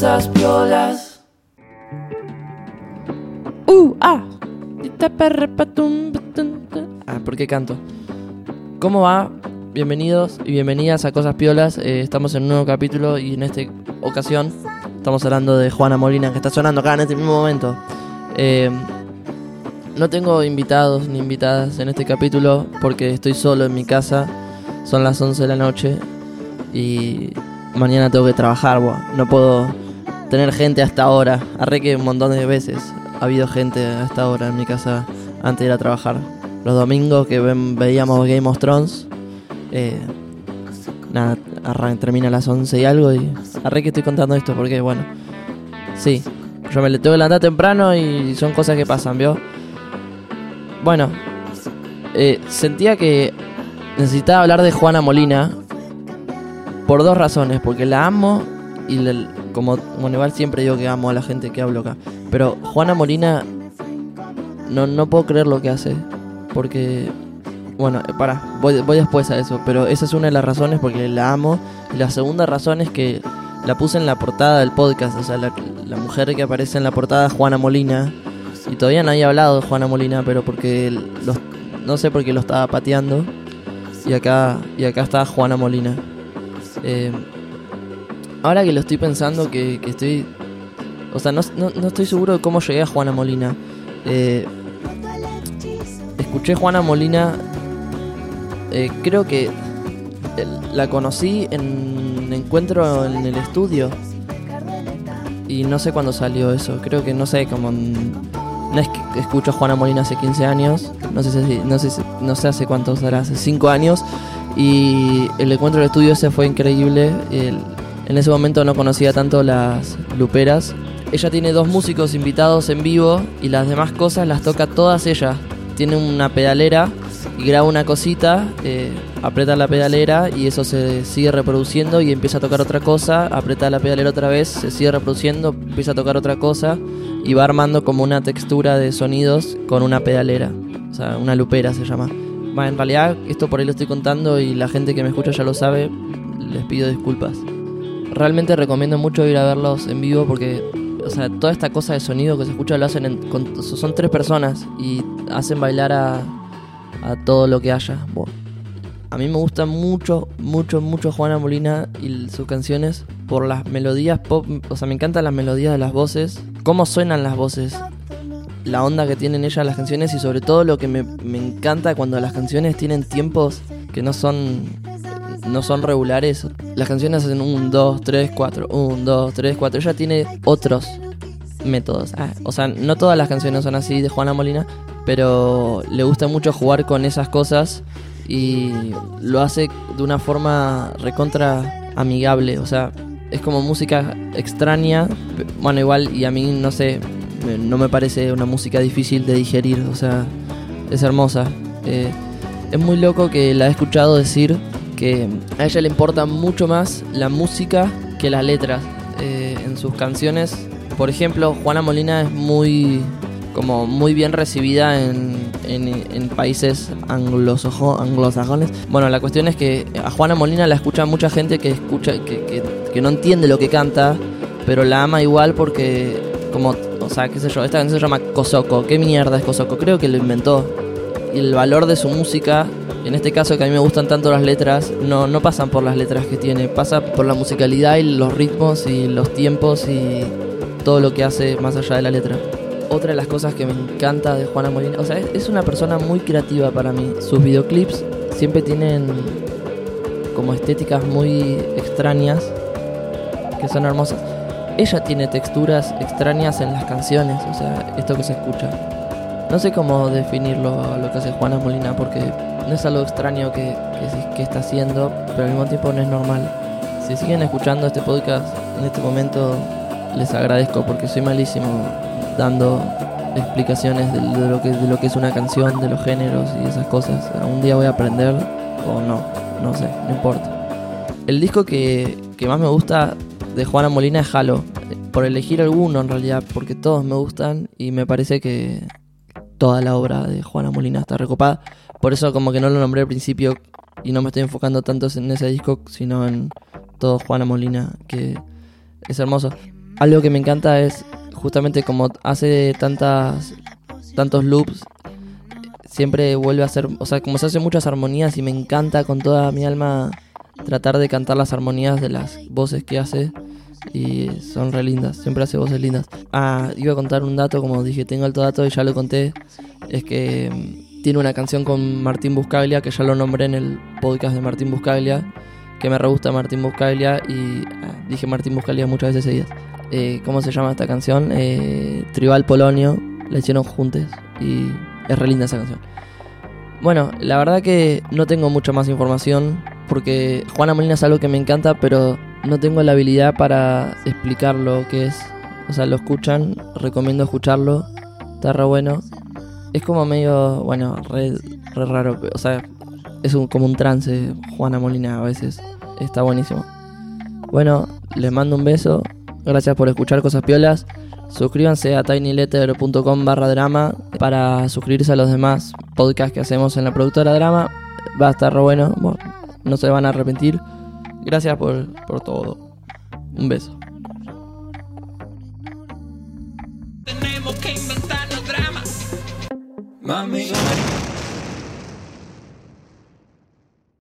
cosas piolas. Uh, ah. Ah, ¿por qué canto? ¿Cómo va? Bienvenidos y bienvenidas a Cosas Piolas. Eh, estamos en un nuevo capítulo y en esta ocasión estamos hablando de Juana Molina, que está sonando acá en este mismo momento. Eh, no tengo invitados ni invitadas en este capítulo porque estoy solo en mi casa. Son las 11 de la noche y mañana tengo que trabajar. No puedo tener gente hasta ahora. Arre que un montón de veces ha habido gente a esta hora en mi casa antes de ir a trabajar. Los domingos que veíamos Game of Thrones. eh, nada, arran- termina a las 11 y algo y arre que estoy contando esto porque bueno. Sí, yo me le tengo que levantar temprano y son cosas que pasan, ¿vio? Bueno, eh, sentía que necesitaba hablar de Juana Molina por dos razones, porque la amo y le- como igual siempre digo que amo a la gente que hablo acá, pero Juana Molina no, no puedo creer lo que hace, porque bueno, eh, para, voy, voy después a eso, pero esa es una de las razones porque la amo. Y la segunda razón es que la puse en la portada del podcast, o sea, la, la mujer que aparece en la portada es Juana Molina. Y todavía no había hablado de Juana Molina, pero porque los, no sé por qué lo estaba pateando. Y acá y acá está Juana Molina. Eh, ahora que lo estoy pensando, que, estoy. O sea, no, no- no estoy seguro de cómo llegué a Juana Molina. Eh, escuché Juana Molina. eh, creo que la conocí en un encuentro en el estudio. Y no sé cuándo salió eso. Creo que no sé, como. no es que escucho a Juana Molina hace 15 años. No sé, si, no sé, no sé hace cuántos será, hace 5 años. Y el encuentro del estudio ese fue increíble. El- en ese momento no conocía tanto las luperas. Ella tiene dos músicos invitados en vivo y las demás cosas las toca todas ella. Tiene una pedalera y graba una cosita, eh, aprieta la pedalera y eso se sigue reproduciendo y empieza a tocar otra cosa, aprieta la pedalera otra vez, se sigue reproduciendo, empieza a tocar otra cosa y va armando como una textura de sonidos con una pedalera. O sea, una lupera se llama. Bueno, en realidad esto por ahí lo estoy contando y la gente que me escucha ya lo sabe, les pido disculpas. Realmente recomiendo mucho ir a verlos en vivo porque, o sea, toda esta cosa de sonido que se escucha lo hacen, en- con- son tres personas y hacen bailar a, a todo lo que haya. A mí me gusta mucho, mucho, mucho Juana Molina y sus canciones por las melodías pop, o sea, me encantan las melodías de las voces, cómo suenan las voces, la onda que tienen ellas las canciones y sobre todo lo que me, me encanta cuando las canciones tienen tiempos que no son no son regulares. Las canciones hacen un, 2, 3, 4, 1, 2, 3, 4. Ella tiene otros métodos. Ah, o sea, no todas las canciones son así de Juana Molina, pero le gusta mucho jugar con esas cosas y lo hace de una forma recontra amigable. O sea, es como música extraña. Bueno, igual, y a mí no sé, no me parece una música difícil de digerir. O sea, es hermosa. Eh, es muy loco que la he escuchado decir que a ella le importa mucho más la música que las letras eh, en sus canciones. Por ejemplo, Juana Molina es muy como muy bien recibida en, en- en países anglosajones. Bueno, la cuestión es que a Juana Molina la escucha mucha gente que escucha que, que- que no entiende lo que canta, pero la ama igual porque como, o sea, qué sé yo, esta canción se llama Kosoko. ¿Qué mierda es Kosoko? Creo que lo inventó y el valor de su música, en este caso que a mí me gustan tanto las letras, no, no pasan por las letras que tiene, pasa por la musicalidad y los ritmos y los tiempos y todo lo que hace más allá de la letra. Otra de las cosas que me encanta de Juana Molina, o sea, es, es una persona muy creativa para mí. Sus videoclips siempre tienen como estéticas muy extrañas que son hermosas. Ella tiene texturas extrañas en las canciones, o sea, esto que se escucha. No sé cómo definirlo lo que hace Juana Molina porque no es algo extraño que, que, está haciendo, pero al mismo tiempo no es normal. Si siguen escuchando este podcast en este momento, les agradezco porque soy malísimo dando explicaciones de, de lo que, de lo que es una canción, de los géneros y esas cosas. Un día voy a aprender o no, no sé, no importa. El disco que, que más me gusta de Juana Molina es Halo. Por elegir alguno en realidad, porque todos me gustan y me parece que toda la obra de Juana Molina está recopada. Por eso como que no lo nombré al principio y no me estoy enfocando tanto en ese disco, sino en todo Juana Molina, que es hermoso. algo que me encanta es justamente como hace tantas tantos loops siempre vuelve a hacer, o sea, como se hace muchas armonías y me encanta con toda mi alma tratar de cantar las armonías de las voces que hace y son re lindas, siempre hace voces lindas. Ah, iba a contar un dato, como dije, tengo alto dato y ya lo conté, es que mm, tiene una canción con Martín Buscaglia, que ya lo nombré en el podcast de Martín Buscaglia, que me re gusta Martín Buscaglia y ah, dije Martín Buscaglia muchas veces seguidas. Eh, ¿Cómo se llama esta canción? Eh, Tribal Polonio, la hicieron juntos y es re linda esa canción. Bueno, la verdad que no tengo mucha más información porque Juana Molina es algo que me encanta, pero no tengo la habilidad para explicar lo que es. O sea, lo escuchan, recomiendo escucharlo, está re bueno. Es como medio, bueno, re, raro, o sea, es un, como un trance Juana Molina a veces. Está buenísimo. Bueno, les mando un beso. Gracias por escuchar Cosas Piolas. Suscríbanse a tinyletter.com barra drama para suscribirse a los demás podcasts que hacemos en la productora Drama. Va a estar re bueno, no se van a arrepentir. Gracias por, por todo. Un beso. Tenemos que inventarnos drama. Mami,